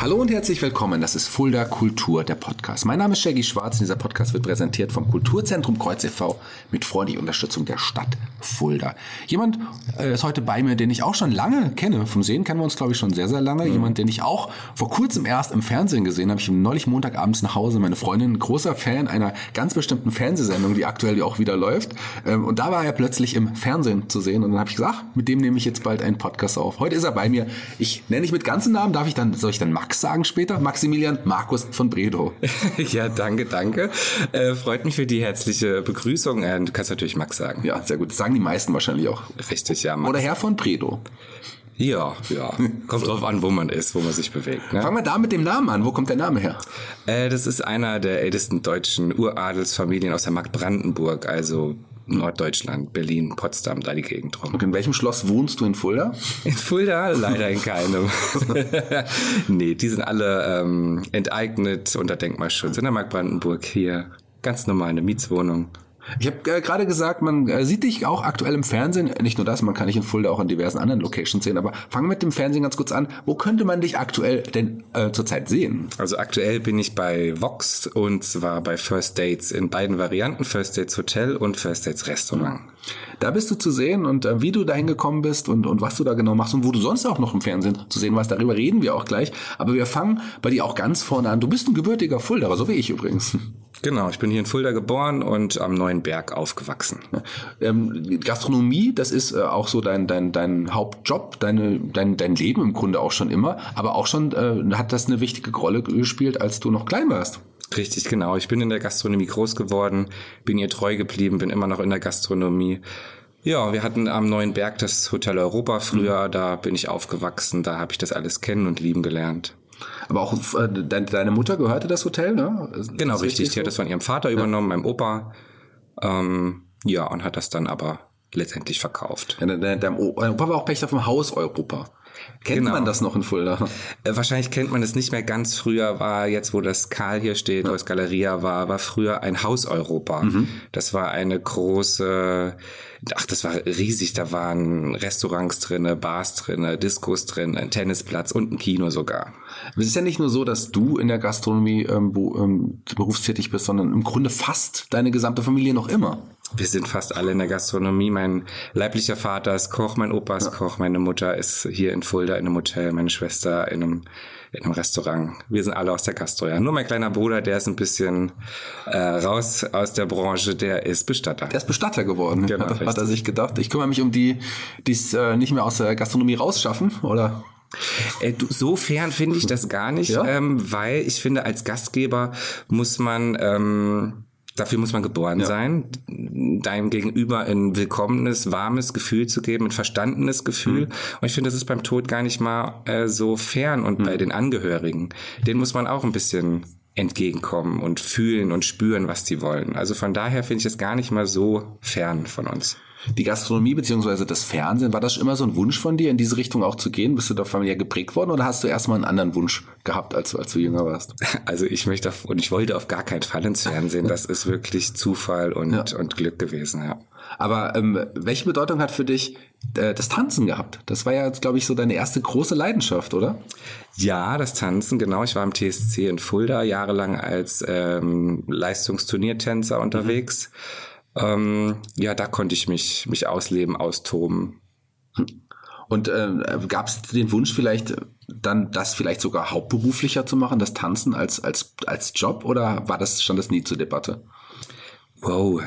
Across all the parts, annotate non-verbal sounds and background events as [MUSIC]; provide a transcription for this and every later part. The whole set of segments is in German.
Hallo und herzlich willkommen. Das ist Fulda Kultur, der Podcast. Mein Name ist Shaggy Schwarz und dieser Podcast wird präsentiert vom Kulturzentrum Kreuz e.V. mit freundlicher Unterstützung der Stadt Fulda. Jemand äh, ist heute bei mir, den ich auch schon lange kenne. Vom Sehen kennen wir uns, glaube ich, schon sehr, sehr lange. Mhm. Jemand, den ich auch vor kurzem erst im Fernsehen gesehen habe. Ich bin neulich Montagabends nach Hause. Meine Freundin, großer Fan einer ganz bestimmten Fernsehsendung, die aktuell auch wieder läuft. Ähm, und da war er plötzlich im Fernsehen zu sehen. Und dann habe ich gesagt, mit dem nehme ich jetzt bald einen Podcast auf. Heute ist er bei mir. Ich nenne dich mit ganzen Namen. Darf ich dann, soll ich dann Max sagen später. Maximilian Markus von Bredow. [LAUGHS] ja, danke, danke. Äh, freut mich für die herzliche Begrüßung. Äh, du kannst natürlich Max sagen. Ja, sehr gut. Das sagen die meisten wahrscheinlich auch. Richtig, ja. Max. Oder Herr von Bredow. Ja, ja. Kommt drauf an, wo man ist, wo man sich bewegt. Ne? Fangen wir da mit dem Namen an. Wo kommt der Name her? Äh, das ist einer der ältesten deutschen Uradelsfamilien aus der Mark Brandenburg, also Norddeutschland, Berlin, Potsdam, da die Gegend rum. Und in welchem Schloss wohnst du in Fulda? In Fulda? Leider in keinem. [LAUGHS] nee, die sind alle ähm, enteignet unter Denkmalschutz in der Mark Brandenburg hier. Ganz normal eine Mietswohnung. Ich habe äh, gerade gesagt, man äh, sieht dich auch aktuell im Fernsehen. Nicht nur das, man kann dich in Fulda auch in diversen anderen Locations sehen. Aber fangen wir mit dem Fernsehen ganz kurz an. Wo könnte man dich aktuell denn äh, zurzeit sehen? Also aktuell bin ich bei Vox und zwar bei First Dates in beiden Varianten. First Dates Hotel und First Dates Restaurant. Da bist du zu sehen und äh, wie du dahin gekommen bist und, und was du da genau machst und wo du sonst auch noch im Fernsehen zu sehen warst. Darüber reden wir auch gleich. Aber wir fangen bei dir auch ganz vorne an. Du bist ein gebürtiger Fuldaer, so wie ich übrigens. Genau, ich bin hier in Fulda geboren und am Neuen Berg aufgewachsen. Ähm, Gastronomie, das ist äh, auch so dein, dein, dein Hauptjob, deine, dein, dein Leben im Grunde auch schon immer, aber auch schon äh, hat das eine wichtige Rolle gespielt, als du noch klein warst. Richtig, genau. Ich bin in der Gastronomie groß geworden, bin ihr treu geblieben, bin immer noch in der Gastronomie. Ja, wir hatten am Neuen Berg das Hotel Europa früher, mhm. da bin ich aufgewachsen, da habe ich das alles kennen und lieben gelernt. Aber auch äh, deine Mutter gehörte das Hotel, ne? Ist genau, richtig. Die hat das von ihrem Vater übernommen, ja. meinem Opa. Ähm, ja, und hat das dann aber letztendlich verkauft. Ja, dein, dein Opa war auch Pächter vom Haus Europa. Kennt genau. man das noch in Fulda? Äh, wahrscheinlich kennt man es nicht mehr ganz. Früher war jetzt, wo das Karl hier steht, ja. wo es Galeria war, war früher ein Haus Europa. Mhm. Das war eine große, ach, das war riesig. Da waren Restaurants drinne, Bars drinne, Diskos drin, ein Tennisplatz und ein Kino sogar. Es ist ja nicht nur so, dass du in der Gastronomie ähm, ähm, berufstätig bist, sondern im Grunde fast deine gesamte Familie noch immer. Wir sind fast alle in der Gastronomie. Mein leiblicher Vater ist Koch, mein Opa ist ja. Koch, meine Mutter ist hier in Fulda in einem Hotel, meine Schwester in einem, in einem Restaurant. Wir sind alle aus der Gastro. Ja. Nur mein kleiner Bruder, der ist ein bisschen äh, raus aus der Branche, der ist Bestatter. Der ist Bestatter geworden, genau, hat, hat er sich gedacht. Ich kümmere mich um die, die es äh, nicht mehr aus der Gastronomie rausschaffen, oder? Äh, du, so fern finde ich das gar nicht, ja? ähm, weil ich finde, als Gastgeber muss man ähm, Dafür muss man geboren ja. sein, deinem Gegenüber ein willkommenes, warmes Gefühl zu geben, ein verstandenes Gefühl. Mhm. Und ich finde, das ist beim Tod gar nicht mal äh, so fern. Und mhm. bei den Angehörigen, denen muss man auch ein bisschen entgegenkommen und fühlen und spüren, was die wollen. Also von daher finde ich es gar nicht mal so fern von uns. Die Gastronomie beziehungsweise das Fernsehen, war das immer so ein Wunsch von dir, in diese Richtung auch zu gehen? Bist du da familiär geprägt worden oder hast du erstmal einen anderen Wunsch gehabt, als, als du jünger warst? [LAUGHS] Also ich möchte auf, und ich wollte auf gar keinen Fall ins Fernsehen. Das ist wirklich Zufall und, ja. und Glück gewesen, ja. Aber ähm, welche Bedeutung hat für dich äh, das Tanzen gehabt? Das war ja, glaube ich, so deine erste große Leidenschaft, oder? Ja, das Tanzen, genau. Ich war im TSC in Fulda jahrelang als ähm, Leistungsturniertänzer unterwegs. Mhm ähm, ja, da konnte ich mich, mich ausleben, austoben. Und äh, gab es den Wunsch vielleicht dann das vielleicht sogar hauptberuflicher zu machen, das Tanzen als als als Job oder war das stand das nie zur Debatte? Wow,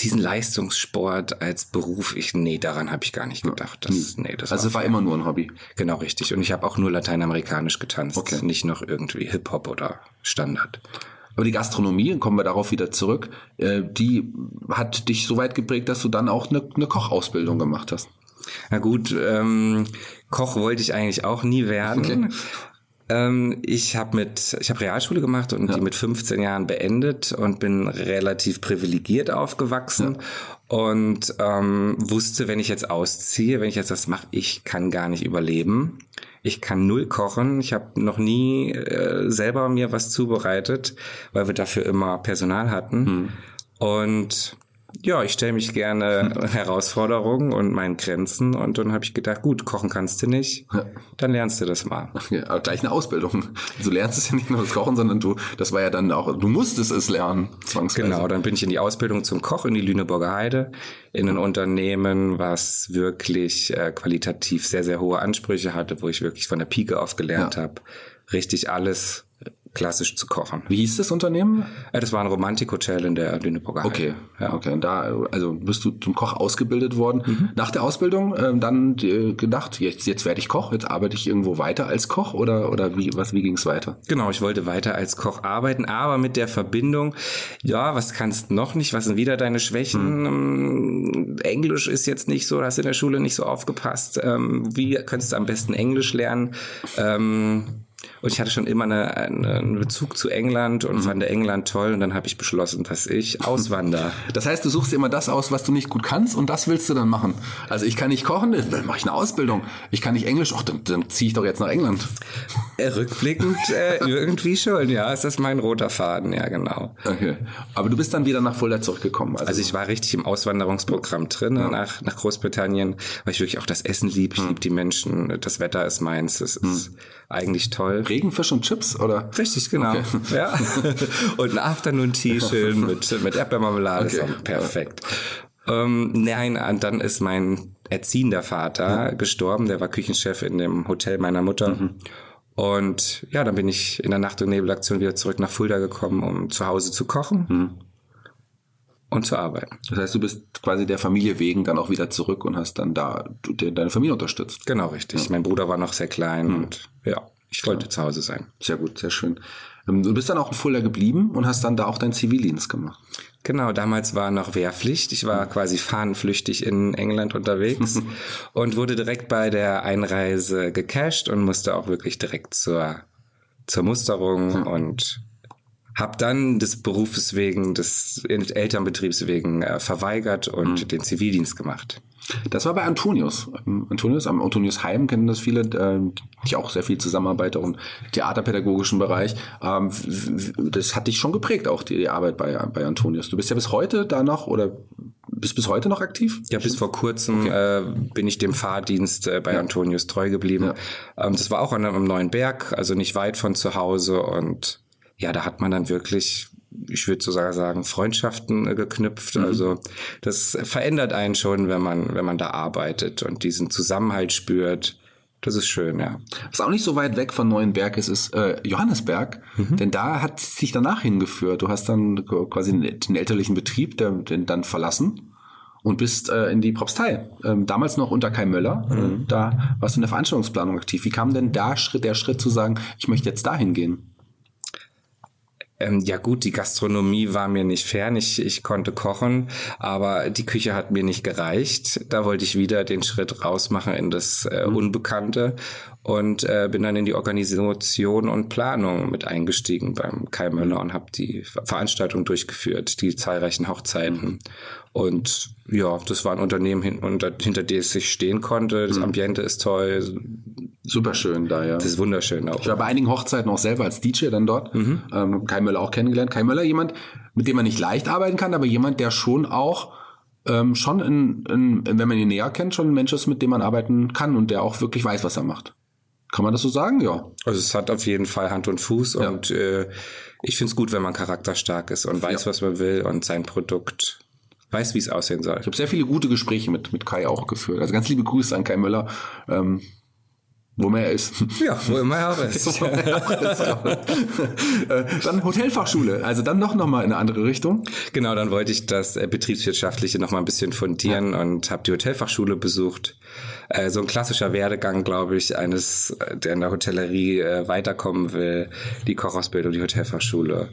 diesen Leistungssport als Beruf, ich nee, daran habe ich gar nicht gedacht. Das, nee, das also war, war immer nur ein Hobby. Genau richtig. Und ich habe auch nur lateinamerikanisch getanzt, okay. nicht noch irgendwie Hip Hop oder Standard. Aber die Gastronomie, kommen wir darauf wieder zurück, äh, die hat dich so weit geprägt, dass du dann auch eine, eine Kochausbildung gemacht hast. Na gut, ähm, Koch wollte ich eigentlich auch nie werden. Okay. Ähm, ich habe mit, ich habe Realschule gemacht und ja. die mit 15 Jahren beendet und bin relativ privilegiert aufgewachsen ja. und ähm, wusste, wenn ich jetzt ausziehe, wenn ich jetzt das mache, ich kann gar nicht überleben. Ich kann null kochen. Ich habe noch nie äh, selber mir was zubereitet, weil wir dafür immer Personal hatten. Hm. Und ja, ich stelle mich gerne [LAUGHS] Herausforderungen und meinen Grenzen und dann habe ich gedacht, gut, kochen kannst du nicht, dann lernst du das mal. Ja, aber gleich eine Ausbildung. Du lernst es ja nicht nur das Kochen, sondern du, das war ja dann auch, du musstest es lernen, zwangsweise. Genau, dann bin ich in die Ausbildung zum Koch in die Lüneburger Heide, in ein Unternehmen, was wirklich äh, qualitativ sehr, sehr hohe Ansprüche hatte, wo ich wirklich von der Pike auf gelernt ja. habe, richtig alles klassisch zu kochen. Wie hieß das Unternehmen? Äh, das war ein Romantikhotel in der Lüneburger Heide. Okay, ja. okay. Und da, also bist du zum Koch ausgebildet worden. Mhm. Nach der Ausbildung ähm, dann äh, gedacht, jetzt, jetzt werde ich Koch, jetzt arbeite ich irgendwo weiter als Koch oder, oder wie, was, wie ging es weiter? Genau, ich wollte weiter als Koch arbeiten, aber mit der Verbindung, ja, was kannst noch nicht, was sind wieder deine Schwächen? Mhm. Englisch ist jetzt nicht so, hast in der Schule nicht so aufgepasst. Ähm, wie könntest du am besten Englisch lernen? Ähm, und ich hatte schon immer eine, eine, einen Bezug zu England und mhm. fand England toll. Und dann habe ich beschlossen, dass ich auswandere. Das heißt, du suchst immer das aus, was du nicht gut kannst und das willst du dann machen. Also ich kann nicht kochen, dann mache ich eine Ausbildung. Ich kann nicht Englisch, ach, dann, dann ziehe ich doch jetzt nach England. Äh, rückblickend äh, irgendwie schon, ja. Ist das mein roter Faden, ja genau. Okay. Aber du bist dann wieder nach Fulda zurückgekommen. Also, also ich war richtig im Auswanderungsprogramm drin ja. nach, nach Großbritannien, weil ich wirklich auch das Essen lieb. Ich hm. liebe die Menschen, das Wetter ist meins. Es hm. ist eigentlich toll. Regenfisch und Chips, oder? Richtig, genau. Okay. Ja. [LAUGHS] und ein Afternoon-Tea schön mit, mit Erdbeermarmelade. Okay. Perfekt. Ähm, nein, dann ist mein erziehender Vater mhm. gestorben. Der war Küchenchef in dem Hotel meiner Mutter. Mhm. Und ja, dann bin ich in der Nacht- und Nebelaktion wieder zurück nach Fulda gekommen, um zu Hause zu kochen. Mhm und zu arbeiten. Das heißt, du bist quasi der Familie wegen dann auch wieder zurück und hast dann da deine Familie unterstützt. Genau, richtig. Ja. Mein Bruder war noch sehr klein mhm. und ja, ich wollte ja. zu Hause sein. Sehr gut, sehr schön. Ähm, du bist dann auch in Fulda geblieben und hast dann da auch deinen Zivildienst gemacht. Genau, damals war noch Wehrpflicht. Ich war quasi fahnenflüchtig in England unterwegs [LAUGHS] und wurde direkt bei der Einreise gecasht und musste auch wirklich direkt zur, zur Musterung hm. und habe dann des Berufes wegen, des Elternbetriebs wegen äh, verweigert und mhm. den Zivildienst gemacht. Das war bei Antonius. Ähm, Antonius, am Antonius Heim kennen das viele, äh, die auch sehr viel zusammenarbeiten im theaterpädagogischen Bereich. Ähm, das hat dich schon geprägt, auch die Arbeit bei, bei Antonius. Du bist ja bis heute da noch oder bist bis heute noch aktiv? Ja, bis vor kurzem okay. äh, bin ich dem Fahrdienst äh, bei ja. Antonius treu geblieben. Ja. Ähm, das war auch an einem neuen Berg, also nicht weit von zu Hause und ja, da hat man dann wirklich, ich würde sogar sagen, Freundschaften äh, geknüpft. Mhm. Also das verändert einen schon, wenn man, wenn man da arbeitet und diesen Zusammenhalt spürt. Das ist schön, ja. Was auch nicht so weit weg von Neuenberg ist, ist äh, Johannesberg. Mhm. Denn da hat sich danach hingeführt. Du hast dann quasi den elterlichen Betrieb der, den dann verlassen und bist äh, in die Propstei. Ähm, damals noch unter Kai Möller. Mhm. Äh, da warst du in der Veranstaltungsplanung aktiv. Wie kam denn da Schritt, der Schritt zu sagen, ich möchte jetzt dahin gehen? Ähm, ja gut, die Gastronomie war mir nicht fern, ich, ich konnte kochen, aber die Küche hat mir nicht gereicht. Da wollte ich wieder den Schritt rausmachen in das äh, mhm. Unbekannte und äh, bin dann in die Organisation und Planung mit eingestiegen beim Kai Möller und habe die Veranstaltung durchgeführt, die zahlreichen Hochzeiten. Mhm. Und ja, das war ein Unternehmen, hinter, hinter dem es sich stehen konnte. Das mhm. Ambiente ist toll, Super schön da, ja. Das ist wunderschön auch. Ich war bei einigen Hochzeiten auch selber als DJ dann dort. Mhm. Ähm, Kai Möller auch kennengelernt. Kai Möller jemand, mit dem man nicht leicht arbeiten kann, aber jemand, der schon auch ähm, schon, in, in, wenn man ihn näher kennt, schon ein Mensch ist, mit dem man arbeiten kann und der auch wirklich weiß, was er macht. Kann man das so sagen? Ja. Also es hat auf jeden Fall Hand und Fuß ja. und äh, ich finde es gut, wenn man charakterstark ist und weiß, ja. was man will und sein Produkt weiß, wie es aussehen soll. Ich habe sehr viele gute Gespräche mit, mit Kai auch geführt. Also ganz liebe Grüße an Kai Möller. Ähm, wo mehr ist. Ja, wo immer er ist. [LAUGHS] Äh, dann Hotelfachschule, also dann noch, noch mal in eine andere Richtung. Genau, dann wollte ich das äh, Betriebswirtschaftliche noch mal ein bisschen fundieren ja. und habe die Hotelfachschule besucht. Äh, so ein klassischer Werdegang, glaube ich, eines, der in der Hotellerie weiterkommen will. Die Kochausbildung, die Hotelfachschule.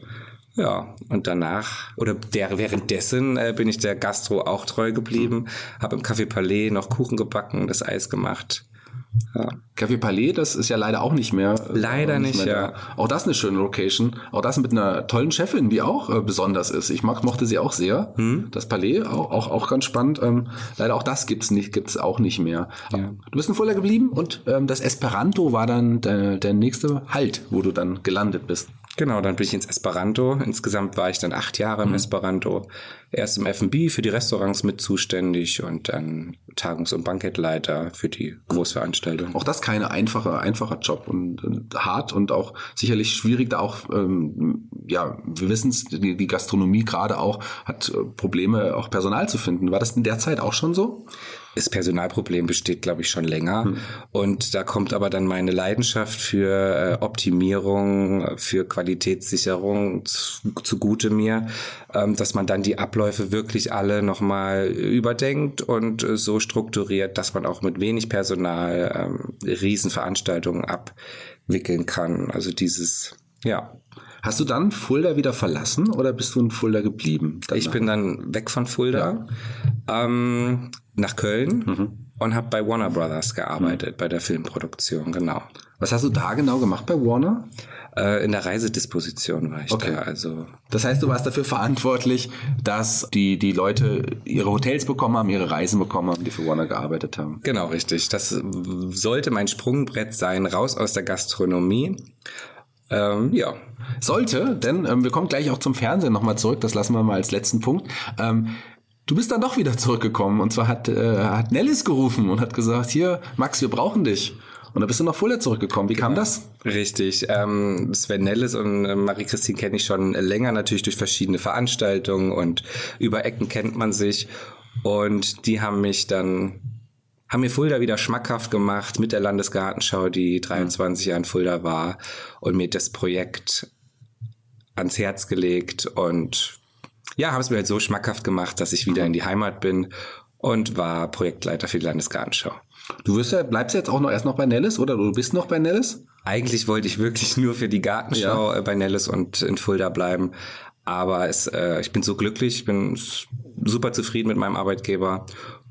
Ja, und danach oder der währenddessen äh, bin ich der Gastro auch treu geblieben, habe im Café Palais noch Kuchen gebacken, das Eis gemacht ja. Café Palais, das ist ja leider auch nicht mehr. Äh, leider nicht, nicht ja. Auch das eine schöne Location. Auch das mit einer tollen Chefin, die auch äh, besonders ist. Ich mag, mochte sie auch sehr. Hm. Das Palais, auch, auch, auch ganz spannend. Ähm, leider auch das gibt's nicht, gibt's auch nicht mehr. Ja. Du bist in Fulda geblieben und ähm, das Esperanto war dann der, der nächste Halt, wo du dann gelandet bist. Genau, dann bin ich ins Esperanto. Insgesamt war ich dann acht Jahre im mhm. Esperanto. Erst im F&B für die Restaurants mit zuständig und dann Tagungs- und Bankettleiter für die Großveranstaltungen. Auch das keine einfache, einfacher Job und, und hart und auch sicherlich schwierig, da auch, ähm, ja, wir wissen es, die, die Gastronomie gerade auch hat äh, Probleme, auch Personal zu finden. War das in der Zeit auch schon so? Das Personalproblem besteht, glaube ich, schon länger. Hm. Und da kommt aber dann meine Leidenschaft für äh, Optimierung, für Qualitätssicherung zu, zugute mir, ähm, dass man dann die Abläufe wirklich alle nochmal überdenkt und äh, so strukturiert, dass man auch mit wenig Personal ähm, Riesenveranstaltungen abwickeln kann. Also dieses, ja, Hast du dann Fulda wieder verlassen oder bist du in Fulda geblieben? Danach? Ich bin dann weg von Fulda ja. ähm, nach Köln mhm. und habe bei Warner Brothers gearbeitet, mhm. bei der Filmproduktion, genau. Was hast du da genau gemacht bei Warner? Äh, in der Reisedisposition war ich okay. da. Also das heißt, du warst dafür verantwortlich, dass die die Leute ihre Hotels bekommen haben, ihre Reisen bekommen haben, die für Warner gearbeitet haben. Genau, richtig. Das sollte mein Sprungbrett sein, raus aus der Gastronomie ähm, ja. Sollte, denn ähm, wir kommen gleich auch zum Fernsehen nochmal zurück, das lassen wir mal als letzten Punkt. Ähm, du bist dann doch wieder zurückgekommen und zwar hat, äh, hat Nellis gerufen und hat gesagt, hier, Max, wir brauchen dich. Und da bist du nach Fulda zurückgekommen. Wie genau. kam das? Richtig. Ähm, Sven Nellis und äh, Marie-Christine kenne ich schon länger, natürlich durch verschiedene Veranstaltungen und über Ecken kennt man sich. Und die haben mich dann haben mir Fulda wieder schmackhaft gemacht mit der Landesgartenschau, die 23 Jahre in Fulda war und mir das Projekt ans Herz gelegt und ja, haben es mir halt so schmackhaft gemacht, dass ich wieder mhm. in die Heimat bin und war Projektleiter für die Landesgartenschau. Du wirst ja, bleibst jetzt auch noch erst noch bei Nellis oder du bist noch bei Nellis? Eigentlich wollte ich wirklich nur für die Gartenschau ja. Äh, bei Nellis und in Fulda bleiben. Aber es, äh, ich bin so glücklich, ich bin super zufrieden mit meinem Arbeitgeber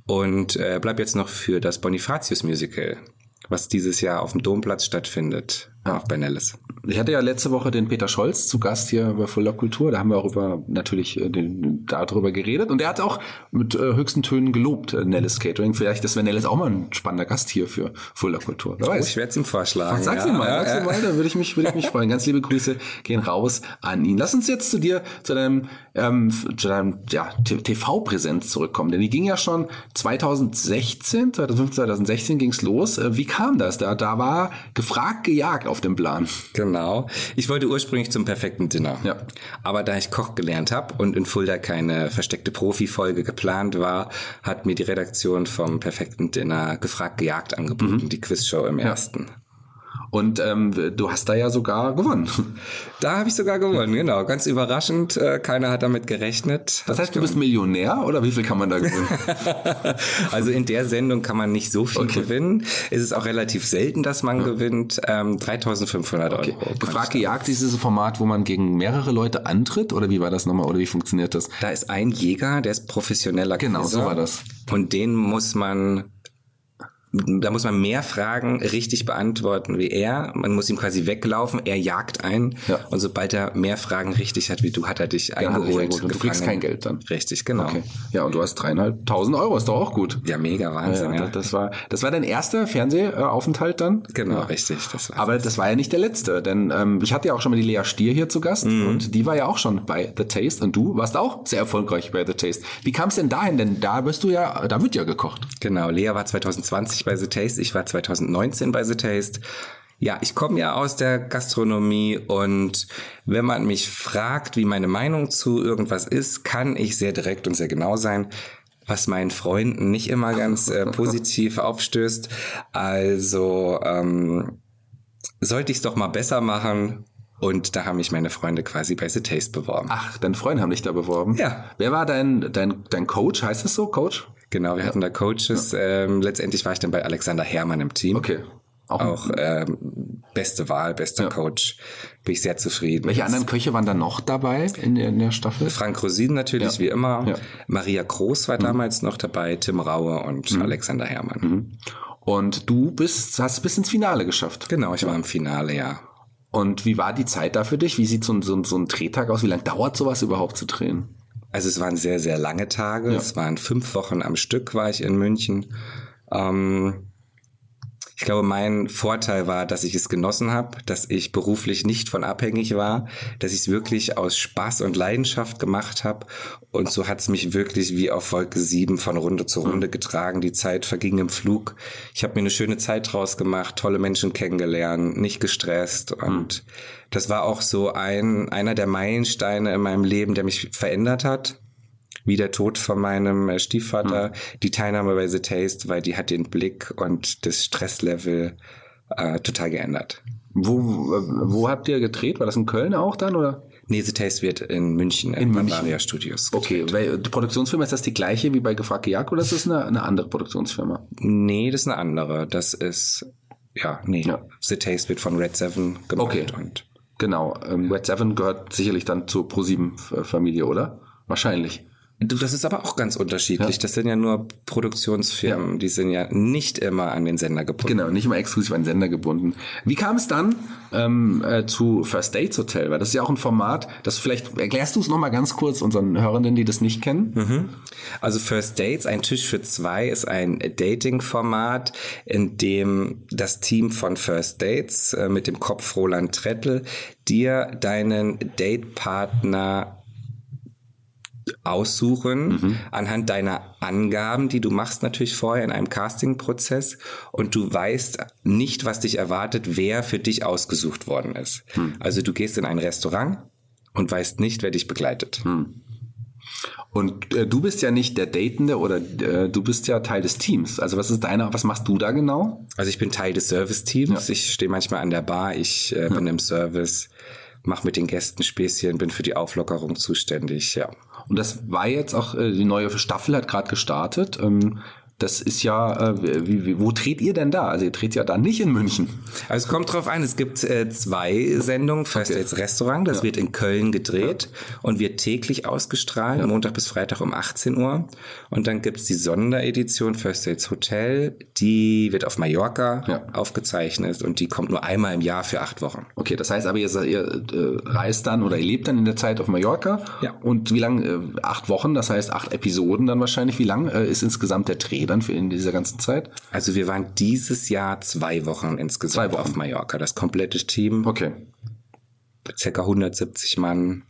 und äh, bleib jetzt noch für das Bonifatius Musical, was dieses Jahr auf dem Domplatz stattfindet, ja. auch bei Nellis. Ich hatte ja letzte Woche den Peter Scholz zu Gast hier bei Fuller Kultur. Da haben wir auch über natürlich äh, den, darüber geredet. Und er hat auch mit äh, höchsten Tönen gelobt, äh, Nellis Catering. Vielleicht ist Nellis auch mal ein spannender Gast hier für Fuller Kultur. Wer weiß. Oh, ich werde es ihm vorschlagen. Sag's ja. ihm mal, ja, sag's ihm mal, da würde ich mich, würde ich mich [LAUGHS] freuen. Ganz liebe Grüße gehen raus an ihn. Lass uns jetzt zu dir, zu deinem, ähm, zu deinem ja, TV-Präsenz zurückkommen. Denn die ging ja schon 2016, 2015, 2016 ging's los. Äh, wie kam das? Da, da war gefragt, gejagt auf dem Plan. Genau. Ich wollte ursprünglich zum perfekten Dinner. Ja. Aber da ich Koch gelernt habe und in Fulda keine versteckte Profi-Folge geplant war, hat mir die Redaktion vom perfekten Dinner gefragt, gejagt angeboten, mhm. die Quizshow im ja. ersten. Und ähm, du hast da ja sogar gewonnen. [LAUGHS] Da habe ich sogar gewonnen, genau. Ganz überraschend. Äh, keiner hat damit gerechnet. Das heißt, du bist Millionär oder wie viel kann man da gewinnen? [LAUGHS] also in der Sendung kann man nicht so viel okay. gewinnen. Es ist auch relativ selten, dass man ja. gewinnt. Ähm, 3500 okay. Euro. Gefragt gejagt ist dieses Format, wo man gegen mehrere Leute antritt oder wie war das nochmal oder wie funktioniert das? Da ist ein Jäger, der ist professioneller Genau, Quizzer, so war das. Und den muss man da muss man mehr Fragen richtig beantworten wie er. Man muss ihm quasi weglaufen, er jagt ein ja. und sobald er mehr Fragen richtig hat wie du, hat er dich ja, eingeholt. Und du kriegst kein Geld dann. Richtig, genau. Okay. Ja, und du hast dreieinhalbtausend Euro, ist doch auch gut. Ja, mega Wahnsinn. Ja, ja. Das war, das war dein erster Fernsehaufenthalt dann? Genau, richtig. Das Aber das war ja nicht der letzte, denn ähm, ich hatte ja auch schon mal die Lea Stier hier zu Gast mhm. und die war ja auch schon bei The Taste und du warst auch sehr erfolgreich bei The Taste. Wie kam es denn dahin? Denn da bist du ja, da wird ja gekocht. Genau, Lea war 2020 bei The Taste. Ich war 2019 bei The Taste. Ja, ich komme ja aus der Gastronomie und wenn man mich fragt, wie meine Meinung zu irgendwas ist, kann ich sehr direkt und sehr genau sein, was meinen Freunden nicht immer ganz äh, [LAUGHS] positiv aufstößt. Also ähm, sollte ich es doch mal besser machen. Und da haben mich meine Freunde quasi bei The Taste beworben. Ach, deine Freunde haben dich da beworben? Ja. Wer war dein, dein, dein Coach? Heißt es so, Coach? Genau, wir hatten da Coaches. Ähm, letztendlich war ich dann bei Alexander Herrmann im Team. Okay. Auch, auch ähm, beste Wahl, bester ja. Coach. Bin ich sehr zufrieden. Welche anderen Köche waren da noch dabei in der, in der Staffel? Frank Rosin natürlich, ja. wie immer. Ja. Maria Groß war mhm. damals noch dabei, Tim Raue und mhm. Alexander Herrmann. Mhm. Und du bist, hast bis ins Finale geschafft. Genau, ich war im Finale, ja. Und wie war die Zeit da für dich? Wie sieht so ein, so ein, so ein Drehtag aus? Wie lange dauert sowas überhaupt zu drehen? Also es waren sehr, sehr lange Tage. Ja. Es waren fünf Wochen am Stück war ich in München. Ähm, ich glaube, mein Vorteil war, dass ich es genossen habe, dass ich beruflich nicht von abhängig war, dass ich es wirklich aus Spaß und Leidenschaft gemacht habe. Und so hat es mich wirklich wie auf Wolke 7 von Runde zu Runde getragen. Die Zeit verging im Flug. Ich habe mir eine schöne Zeit draus gemacht, tolle Menschen kennengelernt, nicht gestresst. Und das war auch so ein, einer der Meilensteine in meinem Leben, der mich verändert hat wie der Tod von meinem äh, Stiefvater, mhm. die Teilnahme bei The Taste, weil die hat den Blick und das Stresslevel äh, total geändert. Wo, wo habt ihr gedreht? War das in Köln auch dann oder? Nee, The Taste wird in München in, Bavaria Studios. Gedreht. Okay, weil die Produktionsfirma ist das die gleiche wie bei Gefragt Jagd oder ist das eine, eine andere Produktionsfirma? Nee, das ist eine andere. Das ist ja, nee. Ja. The Taste wird von Red Seven gemacht okay. und genau. Ähm, Red Seven gehört sicherlich dann zur ProSieben Familie, oder? Wahrscheinlich. Du, das ist aber auch ganz unterschiedlich. Ja. Das sind ja nur Produktionsfirmen, ja. die sind ja nicht immer an den Sender gebunden. Genau, nicht immer exklusiv an den Sender gebunden. Wie kam es dann ähm, äh, zu First Dates Hotel? Weil das ist ja auch ein Format, das vielleicht, erklärst du es nochmal ganz kurz unseren Hörenden, die das nicht kennen? Mhm. Also First Dates, ein Tisch für zwei, ist ein Dating-Format, in dem das Team von First Dates äh, mit dem Kopf Roland Trettel dir deinen Datepartner aussuchen mhm. anhand deiner Angaben, die du machst natürlich vorher in einem Castingprozess und du weißt nicht, was dich erwartet, wer für dich ausgesucht worden ist. Mhm. Also du gehst in ein Restaurant und weißt nicht, wer dich begleitet. Mhm. Und äh, du bist ja nicht der Datende oder äh, du bist ja Teil des Teams. Also was ist deiner, was machst du da genau? Also ich bin Teil des Service-Teams. Ja. Ich stehe manchmal an der Bar, ich äh, bin im Service, mache mit den Gästen Späßchen, bin für die Auflockerung zuständig, ja. Und das war jetzt auch, äh, die neue Staffel hat gerade gestartet. Ähm, das ist ja, äh, wie, wie, wo dreht ihr denn da? Also ihr dreht ja da nicht in München. Also es kommt drauf an, es gibt äh, zwei Sendungen, First okay. Dates Restaurant, das ja. wird in Köln gedreht ja. und wird täglich ausgestrahlt, ja. Montag bis Freitag um 18 Uhr. Und dann gibt's die Sonderedition First Dates Hotel, die wird auf Mallorca aufgezeichnet und die kommt nur einmal im Jahr für acht Wochen. Okay, das heißt aber, ihr, ihr äh, reist dann oder ihr lebt dann in der Zeit auf Mallorca. Ja. Und wie lang? Äh, acht Wochen, das heißt acht Episoden dann wahrscheinlich. Wie lang äh, ist insgesamt der Dreh? Dann für in dieser ganzen Zeit? Also wir waren dieses Jahr zwei Wochen insgesamt zwei Wochen. auf Mallorca, das komplette Team. Okay. Circa 170 Mann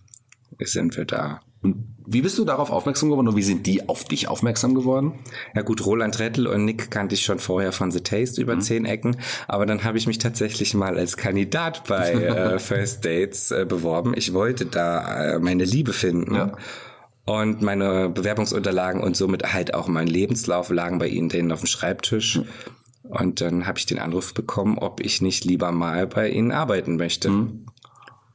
sind wir da. Und wie bist du darauf aufmerksam geworden und wie sind die auf dich aufmerksam geworden? Ja gut, Roland Rettel und Nick kannte ich schon vorher von The Taste über mhm. zehn Ecken, aber dann habe ich mich tatsächlich mal als Kandidat bei [LAUGHS] äh, First Dates äh, beworben. Ich wollte da äh, meine Liebe finden. Ja. Und meine Bewerbungsunterlagen und somit halt auch mein Lebenslauf lagen bei ihnen denen auf dem Schreibtisch. Mhm. Und dann habe ich den Anruf bekommen, ob ich nicht lieber mal bei ihnen arbeiten möchte. Mhm.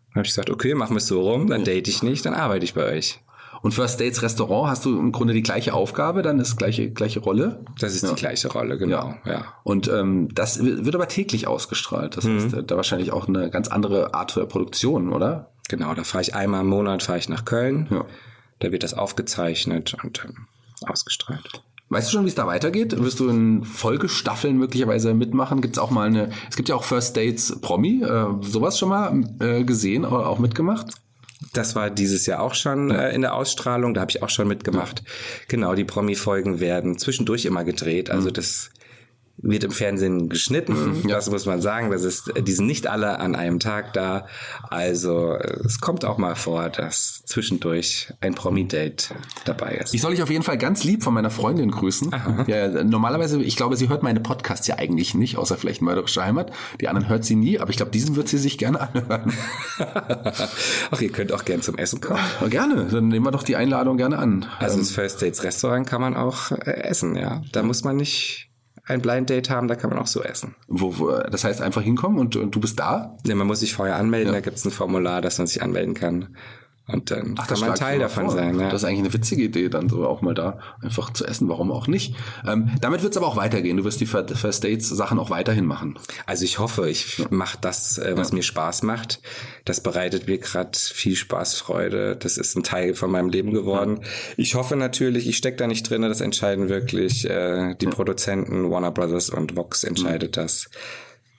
Dann habe ich gesagt, okay, machen wir es so rum, dann date ich nicht, dann arbeite ich bei euch. Und First Dates Restaurant hast du im Grunde die gleiche Aufgabe, dann ist gleiche gleiche Rolle. Das ist ja. die gleiche Rolle, genau. Ja. ja. Und ähm, das wird aber täglich ausgestrahlt. Das mhm. heißt, da wahrscheinlich auch eine ganz andere Art der Produktion, oder? Genau, da fahre ich einmal im Monat fahre ich nach Köln. Ja. Da wird das aufgezeichnet und ähm, ausgestrahlt. Weißt du schon, wie es da weitergeht? Wirst du in Folgestaffeln möglicherweise mitmachen? Gibt es auch mal eine, es gibt ja auch First Dates Promi, äh, sowas schon mal äh, gesehen, auch mitgemacht? Das war dieses Jahr auch schon äh, in der Ausstrahlung, da habe ich auch schon mitgemacht. Ja. Genau, die Promi-Folgen werden zwischendurch immer gedreht. Also mhm. das wird im Fernsehen geschnitten. Mhm, ja. Das muss man sagen. Das ist, die sind nicht alle an einem Tag da. Also es kommt auch mal vor, dass zwischendurch ein Promi-Date dabei ist. Ich soll dich auf jeden Fall ganz lieb von meiner Freundin grüßen. Ja, normalerweise, ich glaube, sie hört meine Podcasts ja eigentlich nicht, außer vielleicht Mörderische Heimat. Die anderen hört sie nie, aber ich glaube, diesen wird sie sich gerne anhören. [LAUGHS] Ach, ihr könnt auch gern zum Essen kommen. Ja, gerne, dann nehmen wir doch die Einladung gerne an. Also ähm, das First Dates Restaurant kann man auch äh, essen, ja. Da muss man nicht ein Blind Date haben, da kann man auch so essen. Wo, wo, das heißt einfach hinkommen und, und du bist da? Ne, man muss sich vorher anmelden, ja. da gibt es ein Formular, dass man sich anmelden kann. Und dann Ach, kann man Teil davon vor. sein. Ja. Das ist eigentlich eine witzige Idee, dann so auch mal da einfach zu essen. Warum auch nicht? Ähm, damit wird es aber auch weitergehen. Du wirst die First Dates Sachen auch weiterhin machen. Also ich hoffe, ich ja. mache das, äh, was ja. mir Spaß macht. Das bereitet mir gerade viel Spaß, Freude. Das ist ein Teil von meinem Leben geworden. Ich hoffe natürlich, ich stecke da nicht drin. Das entscheiden wirklich äh, die Produzenten Warner Brothers und Vox entscheidet das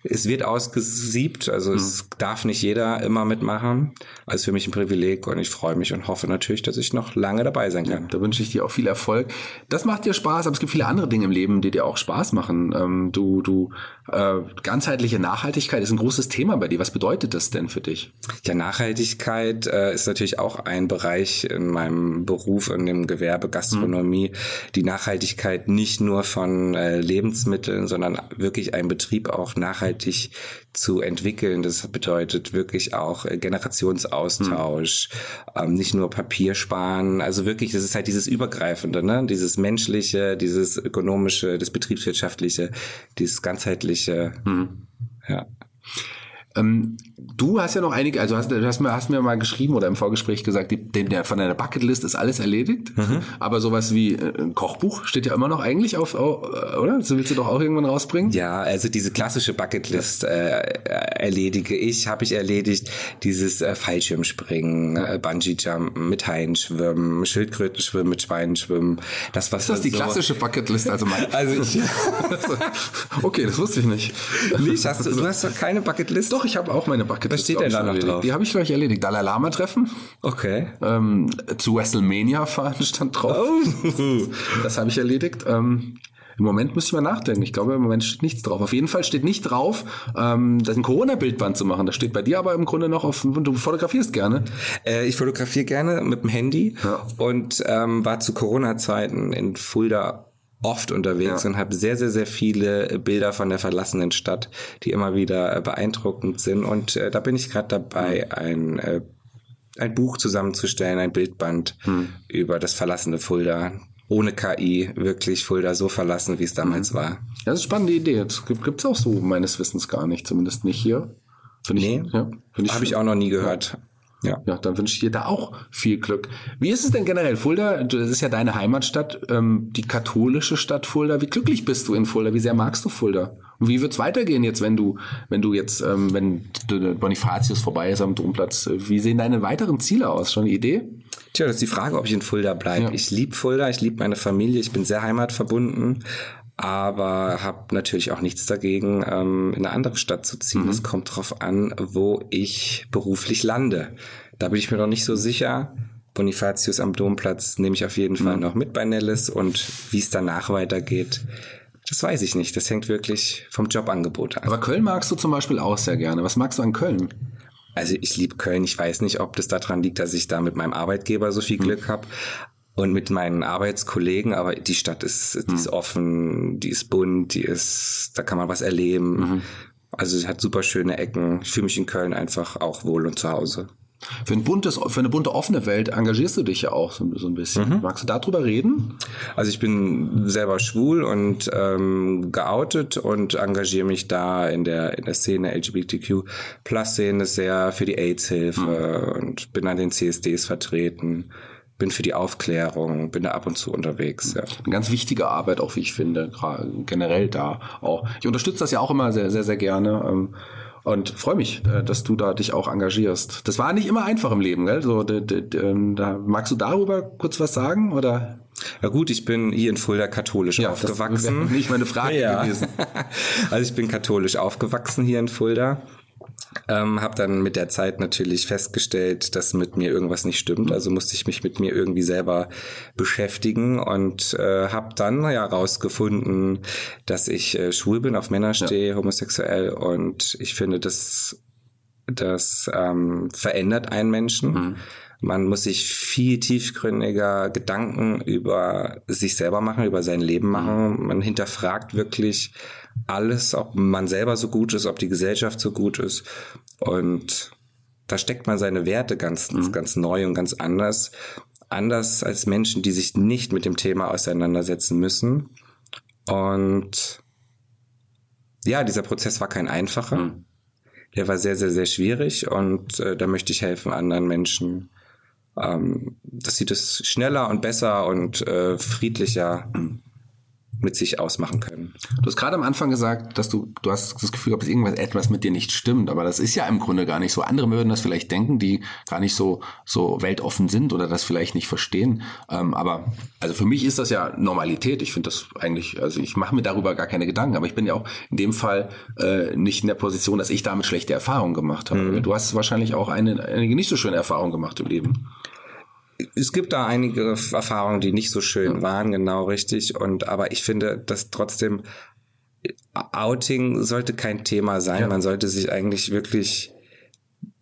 es wird ausgesiebt, also mhm. es darf nicht jeder immer mitmachen. Also für mich ein Privileg und ich freue mich und hoffe natürlich, dass ich noch lange dabei sein kann. Ja, da wünsche ich dir auch viel Erfolg. Das macht dir Spaß, aber es gibt viele andere Dinge im Leben, die dir auch Spaß machen. Ähm, du, du, äh, ganzheitliche Nachhaltigkeit ist ein großes Thema bei dir. Was bedeutet das denn für dich? Ja, Nachhaltigkeit äh, ist natürlich auch ein Bereich in meinem Beruf, in dem Gewerbe Gastronomie. Mhm. Die Nachhaltigkeit nicht nur von äh, Lebensmitteln, sondern wirklich ein Betrieb auch nachhaltig nachhaltig zu entwickeln. Das bedeutet wirklich auch äh, Generationsaustausch, mhm. ähm, nicht nur Papier sparen. Also wirklich, das ist halt dieses Übergreifende, ne? dieses menschliche, dieses ökonomische, das betriebswirtschaftliche, dieses ganzheitliche. Mhm. Ja. Ähm, du hast ja noch einige, also hast, hast, mir, hast mir mal geschrieben oder im Vorgespräch gesagt, die, der, von deiner Bucketlist ist alles erledigt. Mhm. Aber sowas wie äh, ein Kochbuch steht ja immer noch eigentlich auf, oder? Das willst du doch auch irgendwann rausbringen? Ja, also diese klassische Bucketlist äh, erledige ich, habe ich erledigt. Dieses äh, Fallschirmspringen, äh, Bungee-Jumpen, mit Haien schwimmen, Schildkröten schwimmen, mit Schweinen schwimmen. Das, was ist das die so klassische Bucketlist? Also, mein [LAUGHS] also ich, [LAUGHS] okay, das wusste ich nicht. Nicht? Hast du, du hast doch keine Bucketlist? Doch, doch, ich habe auch meine Bucket. Was steht denn da noch drauf? Die habe ich gleich erledigt. Dalai Lama treffen. Okay. Ähm, zu WrestleMania fahren stand drauf. Oh. [LAUGHS] Das habe ich erledigt. Ähm, im Moment müsste ich mal nachdenken. Ich glaube, im Moment steht nichts drauf. Auf jeden Fall steht nicht drauf, ähm, das ein Corona-Bildband zu machen. Das steht bei dir aber im Grunde noch auf, du fotografierst gerne. Äh, ich fotografiere gerne mit dem Handy ja. und ähm, war zu Corona-Zeiten in Fulda oft unterwegs ja. und habe sehr, sehr, sehr viele Bilder von der verlassenen Stadt, die immer wieder äh, beeindruckend sind. Und äh, da bin ich gerade dabei, ein, äh, ein Buch zusammenzustellen, ein Bildband hm. über das verlassene Fulda. Ohne KI wirklich Fulda so verlassen, wie es damals mhm. war. Ja, das ist eine spannende Idee. Das gibt es auch so meines Wissens gar nicht, zumindest nicht hier. Find nee, ja, habe ich auch noch nie gehört. Ja. Ja, dann wünsche ich dir da auch viel Glück. Wie ist es denn generell, Fulda? Das ist ja deine Heimatstadt, ähm, die katholische Stadt Fulda. Wie glücklich bist du in Fulda? Wie sehr magst du Fulda? Und wie wird's weitergehen jetzt, wenn du, wenn du jetzt, ähm, wenn Bonifatius vorbei ist am Domplatz? Wie sehen deine weiteren Ziele aus? Schon eine Idee? Tja, das ist die Frage, ob ich in Fulda bleibe. Ja. Ich liebe Fulda, ich liebe meine Familie, ich bin sehr heimatverbunden aber habe natürlich auch nichts dagegen, ähm, in eine andere Stadt zu ziehen. Es mhm. kommt drauf an, wo ich beruflich lande. Da bin ich mir noch nicht so sicher. Bonifatius am Domplatz nehme ich auf jeden Fall mhm. noch mit bei Nellis und wie es danach weitergeht, das weiß ich nicht. Das hängt wirklich vom Jobangebot an. Aber Köln magst du zum Beispiel auch sehr gerne. Was magst du an Köln? Also ich liebe Köln. Ich weiß nicht, ob das daran liegt, dass ich da mit meinem Arbeitgeber so viel mhm. Glück habe und mit meinen Arbeitskollegen, aber die Stadt ist, die mhm. ist offen, die ist bunt, die ist, da kann man was erleben. Mhm. Also sie hat super schöne Ecken. Ich fühle mich in Köln einfach auch wohl und zu Hause. Für, ein buntes, für eine bunte offene Welt engagierst du dich ja auch so, so ein bisschen. Mhm. Magst du darüber reden? Also ich bin selber schwul und ähm, geoutet und engagiere mich da in der in der Szene LGBTQ Plus Szene sehr für die AIDS-Hilfe mhm. und bin an den CSDs vertreten bin für die Aufklärung, bin da ab und zu unterwegs. Ja. Eine ganz wichtige Arbeit auch, wie ich finde, generell da auch. Ich unterstütze das ja auch immer sehr, sehr, sehr gerne. Ähm, und freue mich, äh, dass du da dich auch engagierst. Das war nicht immer einfach im Leben, gell? So, ähm, da, magst du darüber kurz was sagen oder? Ja gut, ich bin hier in Fulda katholisch ja, aufgewachsen. Das nicht meine Frage [LAUGHS] ja. gewesen. [LAUGHS] also ich bin katholisch aufgewachsen hier in Fulda ähm, habe dann mit der Zeit natürlich festgestellt, dass mit mir irgendwas nicht stimmt. Also musste ich mich mit mir irgendwie selber beschäftigen und äh, habe dann ja rausgefunden, dass ich äh, schwul bin, auf Männer stehe, ja. homosexuell und ich finde, das das ähm, verändert einen Menschen. Mhm. Man muss sich viel tiefgründiger Gedanken über sich selber machen, über sein Leben mhm. machen. Man hinterfragt wirklich alles, ob man selber so gut ist, ob die Gesellschaft so gut ist. Und da steckt man seine Werte ganz, mhm. ganz neu und ganz anders. Anders als Menschen, die sich nicht mit dem Thema auseinandersetzen müssen. Und ja, dieser Prozess war kein einfacher. Mhm. Der war sehr, sehr, sehr schwierig und äh, da möchte ich helfen anderen Menschen, ähm, dass sie das schneller und besser und äh, friedlicher mit sich ausmachen können. Du hast gerade am Anfang gesagt, dass du, du hast das Gefühl gehabt, dass irgendwas etwas mit dir nicht stimmt, aber das ist ja im Grunde gar nicht so. Andere würden das vielleicht denken, die gar nicht so, so weltoffen sind oder das vielleicht nicht verstehen. Ähm, aber also für mich ist das ja Normalität. Ich finde das eigentlich, also ich mache mir darüber gar keine Gedanken, aber ich bin ja auch in dem Fall äh, nicht in der Position, dass ich damit schlechte Erfahrungen gemacht habe. Mhm. Du hast wahrscheinlich auch eine, einige nicht so schöne Erfahrungen gemacht im Leben es gibt da einige Erfahrungen, die nicht so schön waren, genau richtig. Und aber ich finde, dass trotzdem Outing sollte kein Thema sein. Ja. Man sollte sich eigentlich wirklich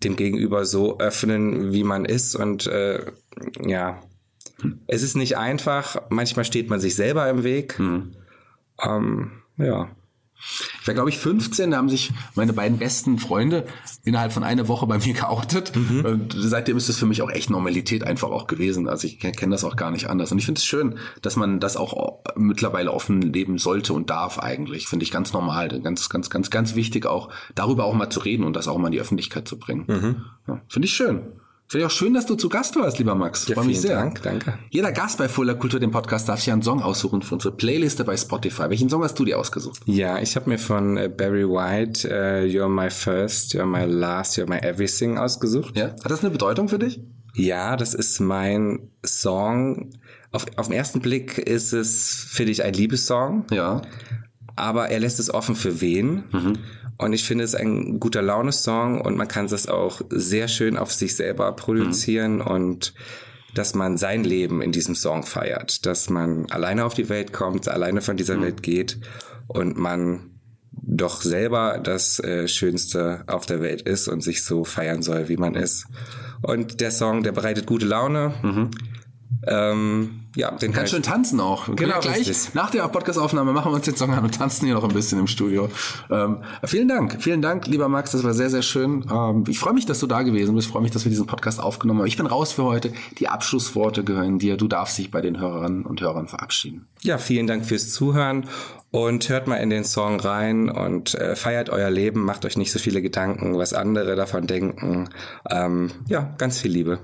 dem Gegenüber so öffnen, wie man ist. Und äh, ja, hm. es ist nicht einfach. Manchmal steht man sich selber im Weg. Hm. Ähm, ja. Ich war, glaube ich, 15, da haben sich meine beiden besten Freunde innerhalb von einer Woche bei mir geoutet. Mhm. Und seitdem ist es für mich auch echt Normalität einfach auch gewesen. Also ich kenne das auch gar nicht anders. Und ich finde es schön, dass man das auch mittlerweile offen leben sollte und darf eigentlich. Finde ich ganz normal. Ganz, ganz, ganz, ganz wichtig auch, darüber auch mal zu reden und das auch mal in die Öffentlichkeit zu bringen. Mhm. Ja, finde ich schön. Finde ich auch schön, dass du zu Gast warst, lieber Max. Ja, Freue mich sehr. Dank, danke. Jeder Gast bei Fuller Kultur, dem Podcast, darf sich einen Song aussuchen für unsere Playliste bei Spotify. Welchen Song hast du dir ausgesucht? Ja, ich habe mir von äh, Barry White uh, You're My First, You're My Last, You're My Everything ausgesucht. Ja. Hat das eine Bedeutung für dich? Ja, das ist mein Song. Auf, auf den ersten Blick ist es, finde ich, ein Liebessong. Ja. Aber er lässt es offen für wen. Mhm. Und ich finde es ein guter Laune-Song und man kann das auch sehr schön auf sich selber produzieren mhm. und dass man sein Leben in diesem Song feiert, dass man alleine auf die Welt kommt, alleine von dieser mhm. Welt geht und man doch selber das äh, Schönste auf der Welt ist und sich so feiern soll, wie man ist. Und der Song, der bereitet gute Laune. Mhm. Ähm, ja, den kann schön tanzen auch. Genau, gleich richtig. nach der Podcast-Aufnahme machen wir uns den Song an und tanzen hier noch ein bisschen im Studio. Ähm, vielen Dank, vielen Dank, lieber Max, das war sehr, sehr schön. Ähm, ich freue mich, dass du da gewesen bist. Ich freue mich, dass wir diesen Podcast aufgenommen haben. Ich bin raus für heute. Die Abschlussworte gehören dir. Du darfst dich bei den Hörerinnen und Hörern verabschieden. Ja, vielen Dank fürs Zuhören und hört mal in den Song rein und äh, feiert euer Leben. Macht euch nicht so viele Gedanken, was andere davon denken. Ähm, ja, ganz viel Liebe.